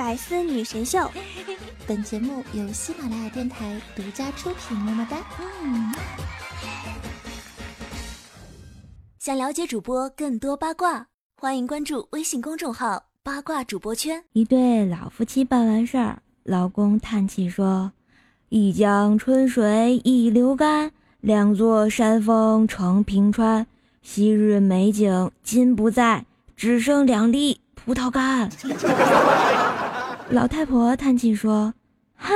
百思女神秀，本节目由喜马拉雅电台独家出品。么么哒！嗯。想了解主播更多八卦，欢迎关注微信公众号“八卦主播圈”。一对老夫妻办完事儿，老公叹气说：“一江春水一流干，两座山峰成平川。昔日美景今不在，只剩两粒。”葡萄干。老太婆叹气说：“哼，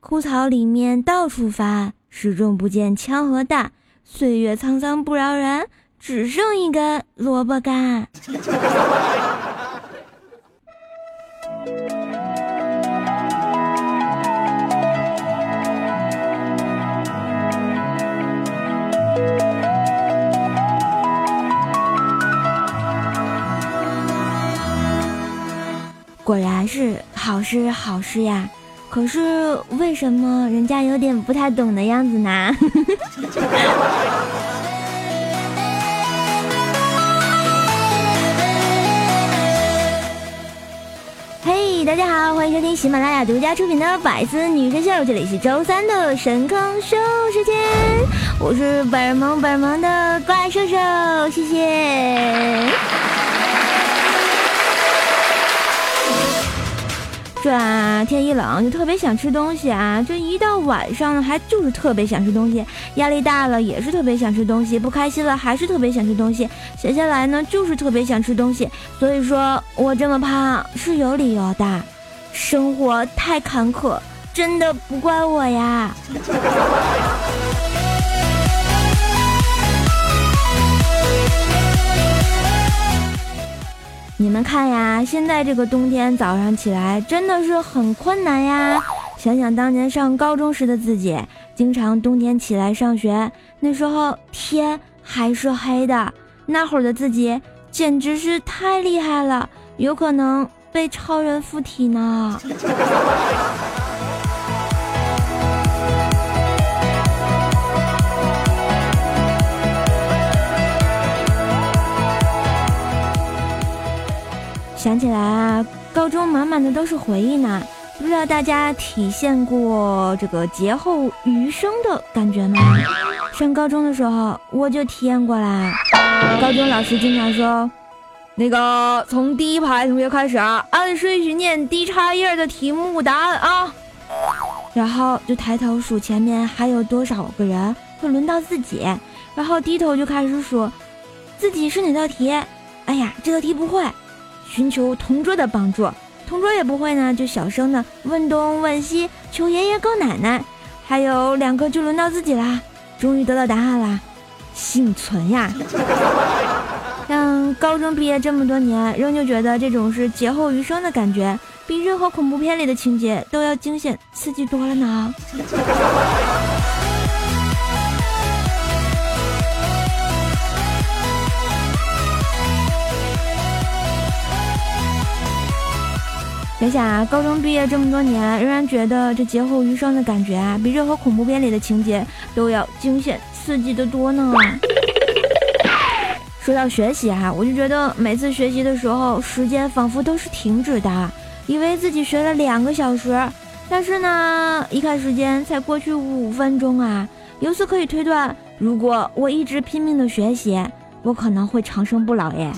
枯草里面到处翻，始终不见枪和弹。岁月沧桑不饶人，只剩一根萝卜干。”果然是好事好事呀，可是为什么人家有点不太懂的样子呢？嘿，大家好，欢迎收听喜马拉雅独家出品的《百思女神秀》，这里是周三的神坑秀时间，我是本萌本萌的怪兽兽，谢谢。这，天一冷就特别想吃东西啊！这一到晚上，还就是特别想吃东西。压力大了也是特别想吃东西，不开心了还是特别想吃东西。闲下来呢，就是特别想吃东西。所以说我这么胖是有理由的，生活太坎坷，真的不怪我呀。你们看呀，现在这个冬天早上起来真的是很困难呀。想想当年上高中时的自己，经常冬天起来上学，那时候天还是黑的，那会儿的自己简直是太厉害了，有可能被超人附体呢。想起来啊，高中满满的都是回忆呢。不知道大家体现过这个劫后余生的感觉吗？上高中的时候我就体验过啦。高中老师经常说，那个从第一排同学开始啊，按顺序念第一插页的题目答案啊，然后就抬头数前面还有多少个人会轮到自己，然后低头就开始数自己是哪道题。哎呀，这道题不会。寻求同桌的帮助，同桌也不会呢，就小声的问东问西，求爷爷告奶奶。还有两个就轮到自己啦，终于得到答案啦，幸存呀！像高中毕业这么多年，仍旧觉得这种是劫后余生的感觉，比任何恐怖片里的情节都要惊险刺激多了呢。想想啊，高中毕业这么多年，仍然觉得这劫后余生的感觉啊，比任何恐怖片里的情节都要惊险刺激的多呢。说到学习啊，我就觉得每次学习的时候，时间仿佛都是停止的，以为自己学了两个小时，但是呢，一看时间才过去五分钟啊。由此可以推断，如果我一直拼命的学习，我可能会长生不老耶。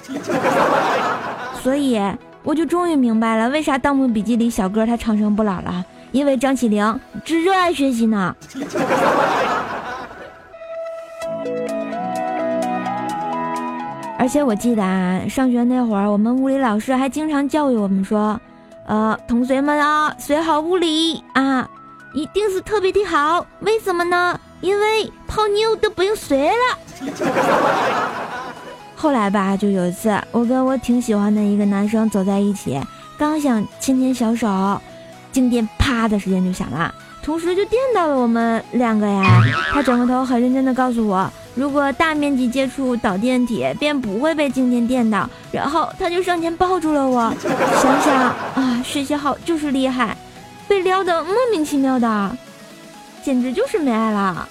所以。我就终于明白了，为啥《盗墓笔记》里小哥他长生不老了？因为张起灵只热爱学习呢。而且我记得啊，上学那会儿，我们物理老师还经常教育我们说：“呃，同学们啊，学好物理啊，一定是特别的好。为什么呢？因为泡妞都不用学了。”后来吧，就有一次，我跟我挺喜欢的一个男生走在一起，刚想牵牵小手，静电啪的时间就响了，同时就电到了我们两个呀。他转过头，很认真的告诉我，如果大面积接触导电体，便不会被静电电到。然后他就上前抱住了我。想想啊，学习好就是厉害，被撩的莫名其妙的，简直就是没爱了。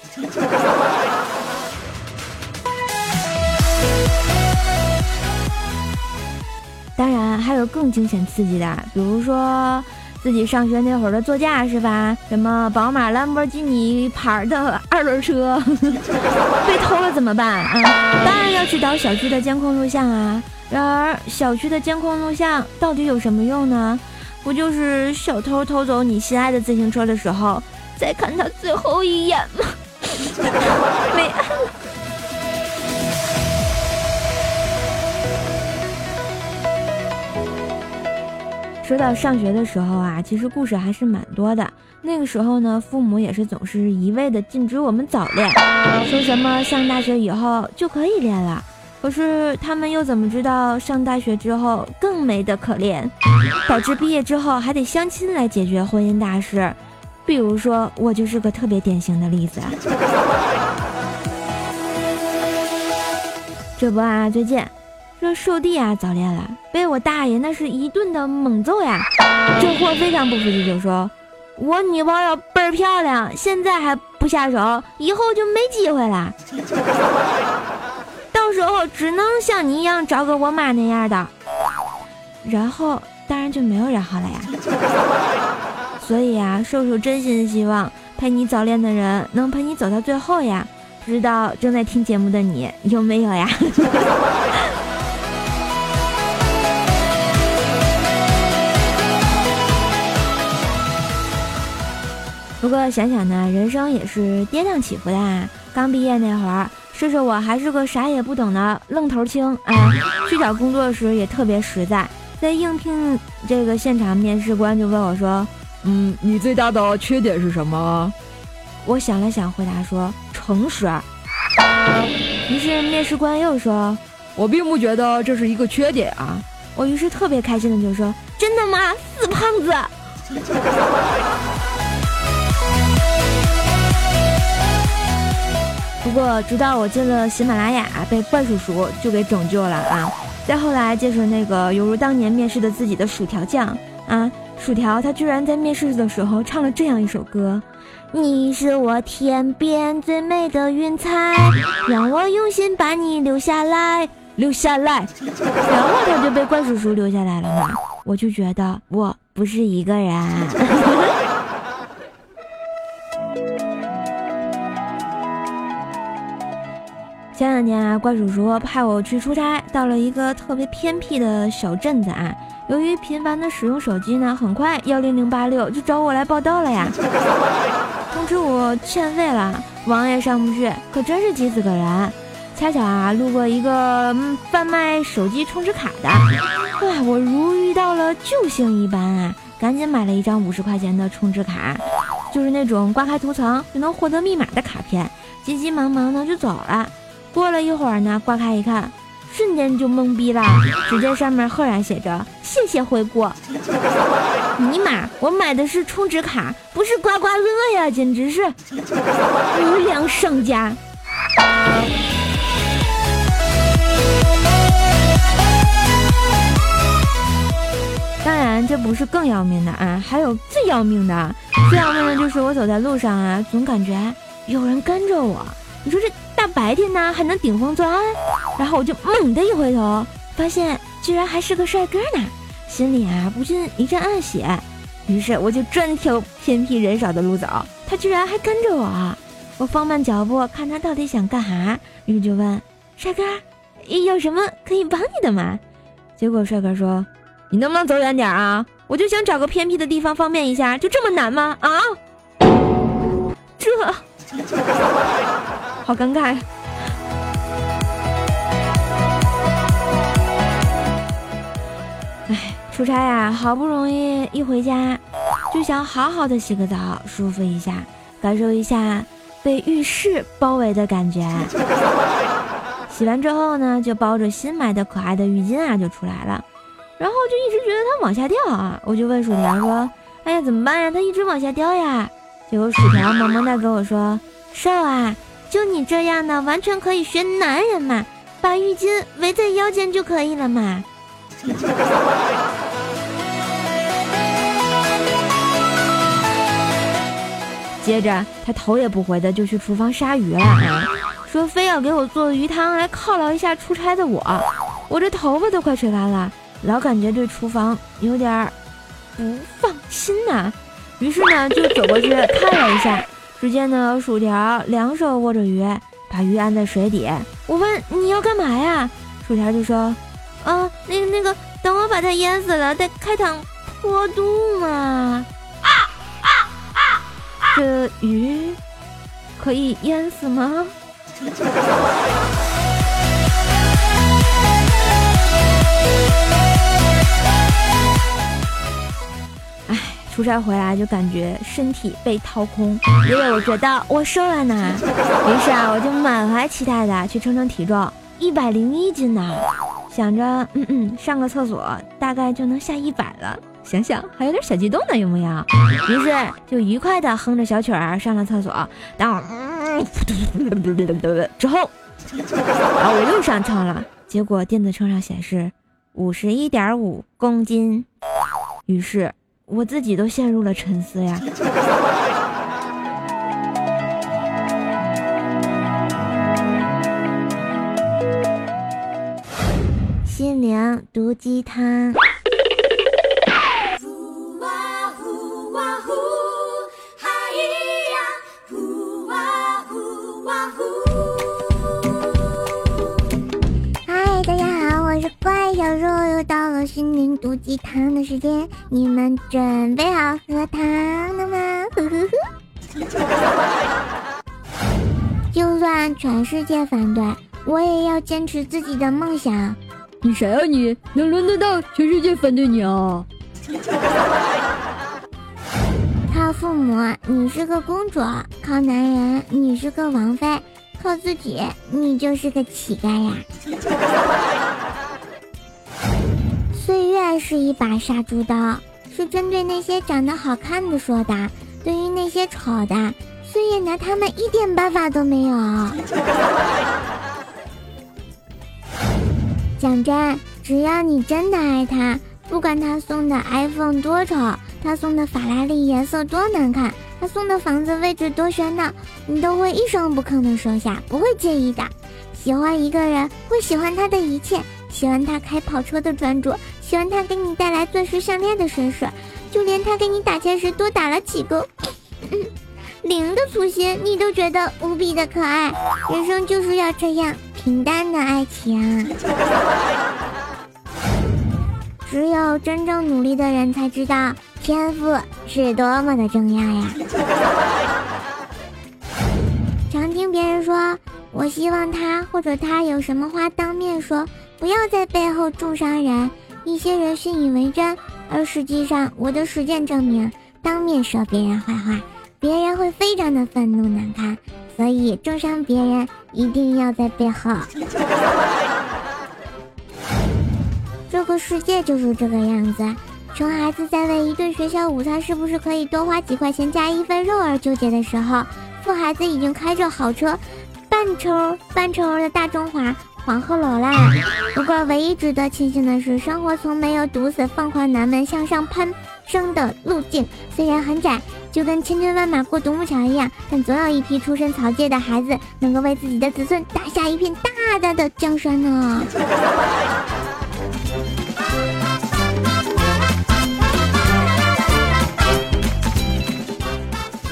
当然还有更惊险刺激的，比如说自己上学那会儿的座驾是吧？什么宝马、兰博基尼牌的二轮车 被偷了怎么办啊？当然要去找小区的监控录像啊。然而小区的监控录像到底有什么用呢？不就是小偷偷走你心爱的自行车的时候，再看他最后一眼吗？没说到上学的时候啊，其实故事还是蛮多的。那个时候呢，父母也是总是一味的禁止我们早恋，说什么上大学以后就可以恋了。可是他们又怎么知道上大学之后更没得可恋，导致毕业之后还得相亲来解决婚姻大事？比如说我就是个特别典型的例子。这不啊，最近这寿弟啊早恋了，被我大爷那是一顿的猛揍呀！这货非常不服气，就说：“我女朋友倍儿漂亮，现在还不下手，以后就没机会了。”到时候只能像你一样找个我妈那样的，然后当然就没有然后了呀。所以啊，瘦瘦真心希望陪你早恋的人能陪你走到最后呀。不知道正在听节目的你有没有呀？不过想想呢，人生也是跌宕起伏的。刚毕业那会儿。试试我还是个啥也不懂的愣头青啊！去找工作时也特别实在，在应聘这个现场，面试官就问我说：“嗯，你最大的缺点是什么？”我想了想，回答说：“诚实。”于是面试官又说：“我并不觉得这是一个缺点啊。”我于是特别开心的就说：“真的吗，死胖子？”不过，直到我进了喜马拉雅，被怪叔叔就给拯救了啊！再后来，就是那个犹如当年面试的自己的薯条酱啊，薯条他居然在面试的时候唱了这样一首歌：你是我天边最美的云彩，让我用心把你留下来，留下来。然后他就被怪叔叔留下来了嘛，我就觉得我不是一个人。前两天啊，怪叔叔派我去出差，到了一个特别偏僻的小镇子啊。由于频繁的使用手机呢，很快幺零零八六就找我来报道了呀，通知我欠费了，网也上不去，可真是急死个人。恰巧啊，路过一个贩卖手机充值卡的，哇，我如遇到了救星一般啊，赶紧买了一张五十块钱的充值卡，就是那种刮开涂层就能获得密码的卡片，急急忙忙的就走了。过了一会儿呢，刮开一看，瞬间就懵逼了。只见上面赫然写着“谢谢回顾”。尼玛，我买的是充值卡，不是刮刮乐呀！简直是无良商家。当然，这不是更要命的啊，还有最要命的。最要命的就是我走在路上啊，总感觉有人跟着我。你说这大白天呢还能顶风作案，然后我就猛地一回头，发现居然还是个帅哥呢，心里啊不禁一阵暗喜。于是我就专挑偏僻人少的路走，他居然还跟着我。我放慢脚步，看他到底想干啥，于是就问帅哥：“有什么可以帮你的吗？”结果帅哥说：“你能不能走远点啊？我就想找个偏僻的地方方便一下，就这么难吗？啊？好尴尬呀！哎，出差呀，好不容易一回家，就想好好的洗个澡，舒服一下，感受一下被浴室包围的感觉。洗完之后呢，就包着新买的可爱的浴巾啊，就出来了。然后就一直觉得它往下掉啊，我就问薯条说：“哎呀，怎么办呀？它一直往下掉呀！”结果薯条萌萌的跟我说：“瘦啊。”就你这样的，完全可以学男人嘛，把浴巾围在腰间就可以了嘛。接着他头也不回的就去厨房杀鱼了，说非要给我做鱼汤来犒劳一下出差的我。我这头发都快吹干了，老感觉对厨房有点不放心呐。于是呢，就走过去看了一下，只见呢，薯条两手握着鱼，把鱼按在水底。我问你要干嘛呀？薯条就说：“啊，那个那个，等我把它淹死了再开膛破肚嘛。”啊啊啊！这鱼可以淹死吗？出差回来就感觉身体被掏空，因为我觉得我瘦了呢。于是啊，我就满怀期待的去称称体重，一百零一斤呢。想着，嗯嗯，上个厕所大概就能下一百了。想想还有点小激动呢，有没有？于是就愉快的哼着小曲儿上了厕所。等会儿之后，然后我又上称了，结果电子秤上显示五十一点五公斤。于是。我自己都陷入了沉思呀。心灵毒鸡汤。心灵毒鸡汤的时间，你们准备好喝汤了吗？呵呵呵。就算全世界反对，我也要坚持自己的梦想。你谁啊？你能轮得到全世界反对你啊？靠父母，你是个公主；靠男人，你是个王妃；靠自己，你就是个乞丐呀。岁月是一把杀猪刀，是针对那些长得好看的说的。对于那些丑的，岁月拿他们一点办法都没有。讲真，只要你真的爱他，不管他送的 iPhone 多丑，他送的法拉利颜色多难看，他送的房子位置多喧闹，你都会一声不吭的收下，不会介意的。喜欢一个人，会喜欢他的一切。喜欢他开跑车的专注，喜欢他给你带来钻石项链的绅士，就连他给你打钱时多打了几个 零的粗心，你都觉得无比的可爱。人生就是要这样平淡的爱情。只有真正努力的人才知道天赋是多么的重要呀。常听别人说，我希望他或者他有什么话当面说。不要在背后重伤人，一些人信以为真，而实际上我的实践证明，当面说别人坏话，别人会非常的愤怒难堪，所以重伤别人一定要在背后。这个世界就是这个样子，穷孩子在为一顿学校午餐是不是可以多花几块钱加一份肉而纠结的时候，富孩子已经开着好车，半抽半抽的大中华。黄鹤楼啦！不过唯一值得庆幸的是，生活从没有堵死放宽南门向上攀升的路径。虽然很窄，就跟千军万马过独木桥一样，但总有一批出身草芥的孩子，能够为自己的子孙打下一片大大的江山呢。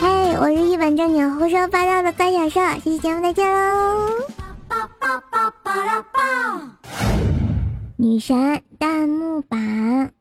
嘿，我是一本正经、胡说八道的怪小兽，下期节目再见喽！女神弹幕版。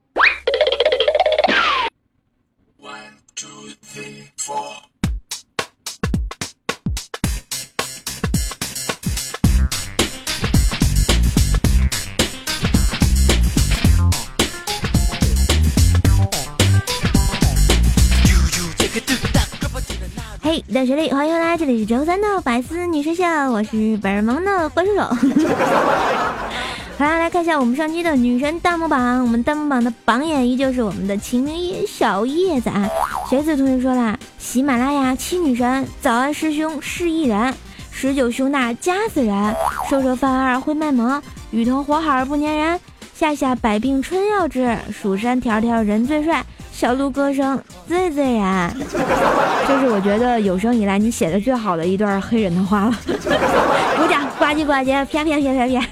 嘿，大学里欢迎回来，这里是周三的百思女神秀，我是本萌的怪兽手。好啦，来看一下我们上期的女神弹幕榜，我们弹幕榜的榜眼依旧是我们的秦明一小叶子啊。学子同学说啦，喜马拉雅七女神，早安师兄是艺人，十九胸大夹死人，瘦瘦范儿会卖萌，雨桐火好不粘人，夏夏百病春药治，蜀山条条人最帅。小鹿歌声最自然，这是我觉得有生以来你写的最好的一段黑人的话了。鼓掌，呱唧呱唧，啪啪啪啪啪。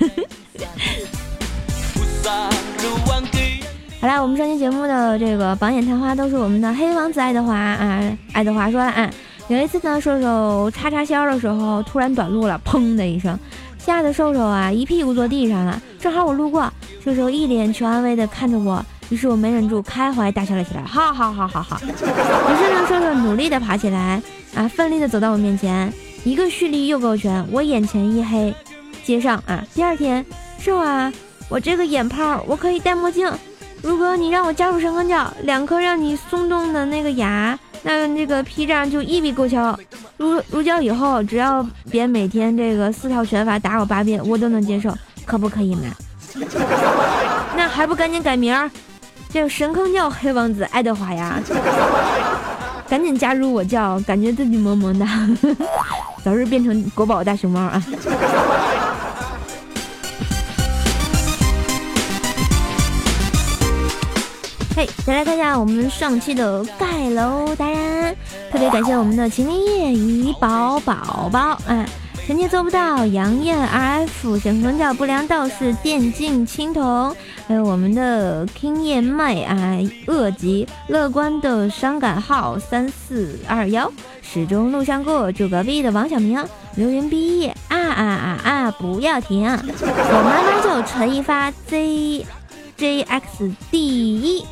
好啦，我们上期节目的这个榜眼探花都是我们的黑王子爱德华啊，爱德华说啊，有一次呢，瘦瘦叉叉销的时候突然短路了，砰的一声，吓得瘦瘦啊一屁股坐地上了。正好我路过，瘦瘦一脸求安慰的看着我，于是我没忍住开怀大笑了起来，哈哈哈哈哈。于是呢，瘦瘦努力的爬起来啊，奋力的走到我面前，一个蓄力右勾拳，我眼前一黑，接上啊，第二天瘦啊，我这个眼泡我可以戴墨镜。如果你让我加入神坑教，两颗让你松动的那个牙，那那个劈战就一笔勾销。入入教以后，只要别每天这个四套拳法打我八遍，我都能接受，可不可以嘛？那还不赶紧改名儿，叫神坑教黑王子爱德华呀！赶紧加入我教，感觉自己萌萌的，早日变成国宝大熊猫啊！嘿，再来看一下我们上期的盖楼达人，特别感谢我们的秦林叶怡宝宝宝，哎，臣妾做不到，杨艳 RF 神坑教不良道士电竞青铜，还有我们的 King 叶麦啊，恶极乐观的伤感号三四二幺，始终路上过，住隔壁的王小明，流云毕业啊啊啊啊，不要停啊，我妈妈就陈一发 ZJX 第一。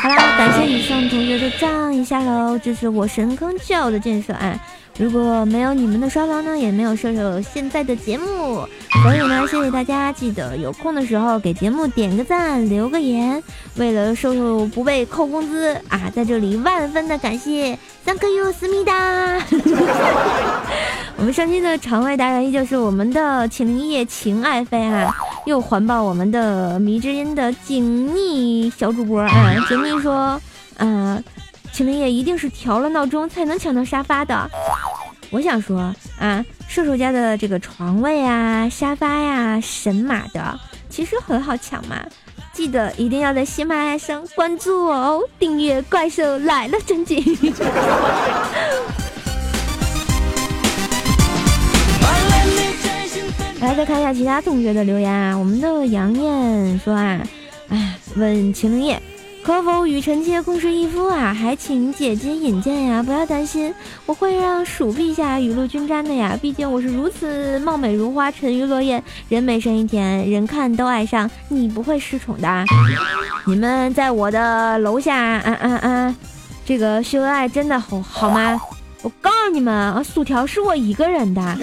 好啦，感谢以上同学的赞一下喽，这是我神坑教的建设啊！如果没有你们的刷房呢，也没有射手现在的节目，所以呢，谢谢大家，记得有空的时候给节目点个赞，留个言，为了瘦瘦不被扣工资啊，在这里万分的感谢，Thank you，思密达。我们上期的场外达人依旧是我们的秦灵叶情爱妃啊。又环抱我们的迷之音的锦觅小主播啊！锦觅说：“嗯，秦林叶一定是调了闹钟才能抢到沙发的。”我想说啊，射手家的这个床位啊、沙发呀、神马的，其实很好抢嘛。记得一定要在喜马拉雅上关注我哦，订阅《怪兽来了》专辑。来，再看一下其他同学的留言啊。我们的杨艳说啊，哎，问秦灵叶可否与臣妾共侍一夫啊？还请姐姐引荐呀。不要担心，我会让鼠陛下雨露均沾的呀。毕竟我是如此貌美如花、沉鱼落雁、人美声音甜、人看都爱上，你不会失宠的。你们在我的楼下，啊啊啊，这个秀恩爱真的好好吗？我告诉你们啊，薯条是我一个人的，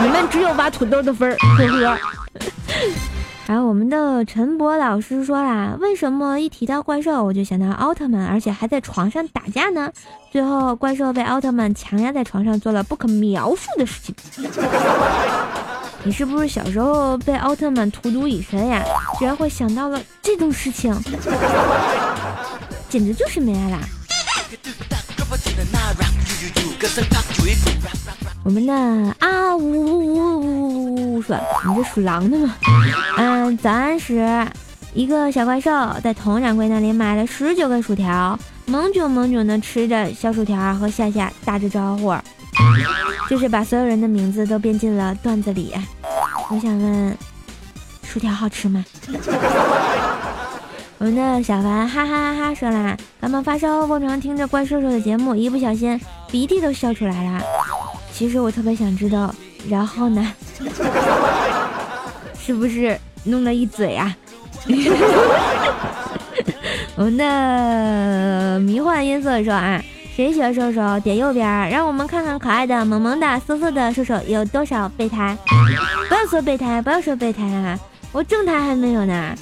你们只有挖土豆的份儿，呵呵。然后我们的陈博老师说啦，为什么一提到怪兽我就想到奥特曼，而且还在床上打架呢？最后怪兽被奥特曼强压在床上，做了不可描述的事情。你是不是小时候被奥特曼荼毒已深呀？居然会想到了这种事情，简直就是没爱啦！我们的啊呜呜呜呜说，你这属狼的吗？嗯，早安时，一个小怪兽在佟掌柜那里买了十九个薯条，猛囧猛囧的吃着小薯条，和夏夏打着招呼，就是把所有人的名字都编进了段子里。我想问，薯条好吃吗？我们的小凡哈哈哈哈说啦，感冒发烧，经常听着怪兽兽的节目，一不小心鼻涕都笑出来了。其实我特别想知道，然后呢，是不是弄了一嘴啊？我们的迷幻音色说啊，谁喜欢兽兽点右边，让我们看看可爱的萌萌的色色的兽兽有多少备胎。不要说备胎，不要说备胎啊，我正胎还没有呢。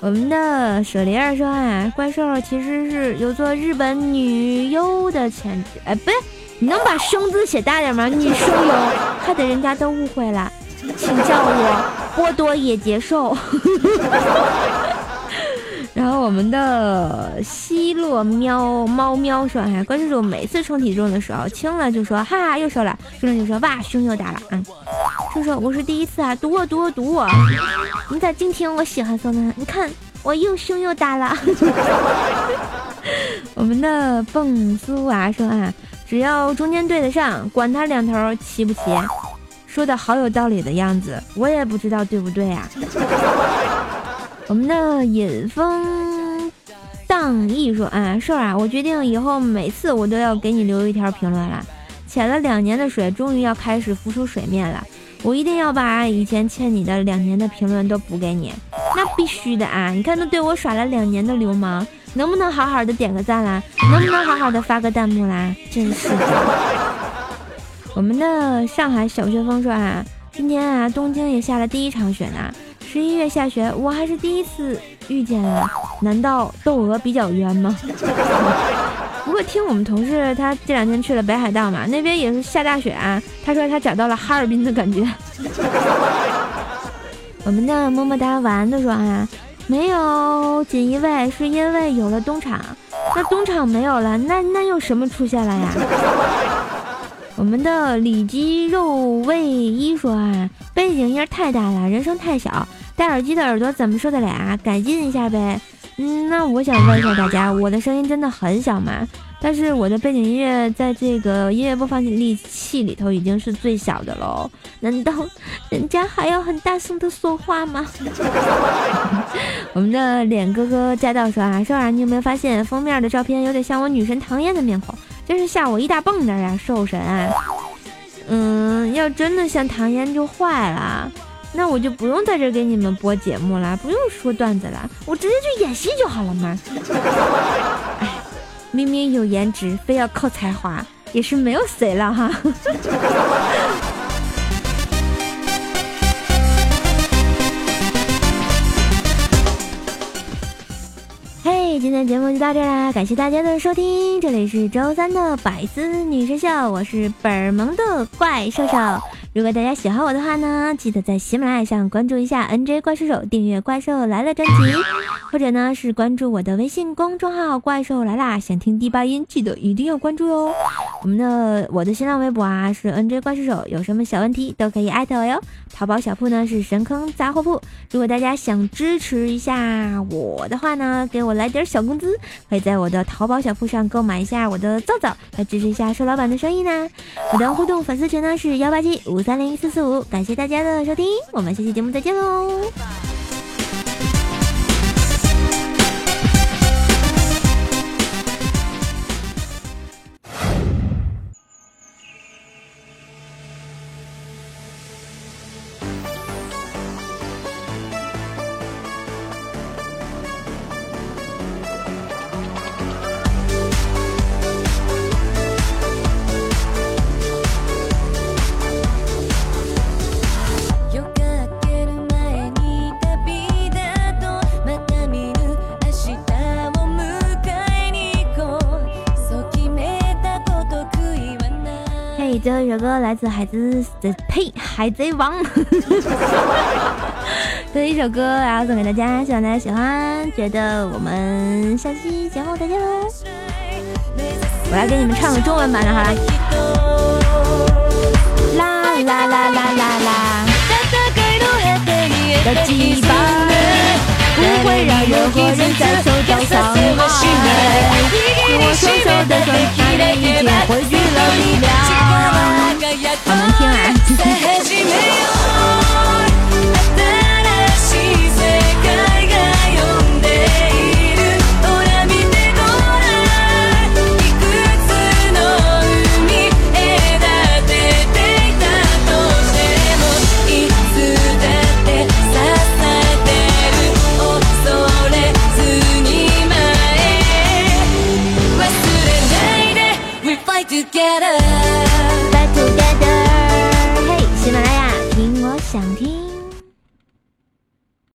我们的舍灵儿说啊，怪兽其实是有做日本女优的潜质。哎，不对，你能把生字写大点吗？女声有，害得人家都误会了，请叫我波多野结兽。然后我们的希洛喵猫喵说，哎，怪兽兽每次称体重的时候，轻了就说哈哈又瘦了，重了就说哇胸又大了。嗯，叔叔，我是第一次啊，读我读我读我，你咋净听我喜欢说呢？你看我又胸又大了。我们的蹦苏娃说啊，只要中间对得上，管他两头齐不齐，说的好有道理的样子，我也不知道对不对啊。我们的引风荡逸说啊，瘦啊，我决定以后每次我都要给你留一条评论了。潜了两年的水，终于要开始浮出水面了。我一定要把以前欠你的两年的评论都补给你，那必须的啊！你看都对我耍了两年的流氓，能不能好好的点个赞啦？能不能好好的发个弹幕啦？真是的。我们的上海小旋风说啊，今天啊，东京也下了第一场雪呢。十一月下雪，我还是第一次遇见啊！难道窦娥比较冤吗？不过听我们同事，他这两天去了北海道嘛，那边也是下大雪啊。他说他找到了哈尔滨的感觉。我们的么么哒晚安的说啊，没有锦衣卫是因为有了东厂，那东厂没有了，那那又什么出现了呀？我们的里脊肉卫一说啊，背景音太大了，人声太小。戴耳机的耳朵怎么受得了啊？改进一下呗。嗯，那我想问一下大家，我的声音真的很小吗？但是我的背景音乐在这个音乐播放器里头已经是最小的喽。难道人家还要很大声的说话吗？我们的脸哥哥驾到说啊，瘦啊，你有没有发现封面的照片有点像我女神唐嫣的面孔？真是吓我一大蹦的呀，瘦神啊。嗯，要真的像唐嫣就坏了。那我就不用在这给你们播节目了，不用说段子了，我直接去演戏就好了嘛。哎，明明有颜值，非要靠才华，也是没有谁了哈。嘿，今天节目就到这啦，感谢大家的收听，这里是周三的百思女神秀，我是本萌的怪兽兽。如果大家喜欢我的话呢，记得在喜马拉雅上关注一下 NJ 怪兽手，订阅《怪兽来了》专辑，或者呢是关注我的微信公众号“怪兽来啦”。想听第八音，记得一定要关注哟。我们的我的新浪微博啊是 NJ 怪兽手，有什么小问题都可以艾特我哟。淘宝小铺呢是神坑杂货铺。如果大家想支持一下我的话呢，给我来点小工资，可以在我的淘宝小铺上购买一下我的皂皂，来支持一下瘦老板的生意呢。我的互动粉丝群呢是幺八七五。三零四四五，感谢大家的收听，我们下期节目再见喽。首歌来自海子的呸海贼王 的一首歌，然后送给大家，希望大家喜欢。觉得我们下期节目再见喽！我要给你们唱个中文版的哈，啦啦啦啦啦啦！的羁绊不会让任何人再受到伤害。我双手的双臂已经汇聚了力量。好难听啊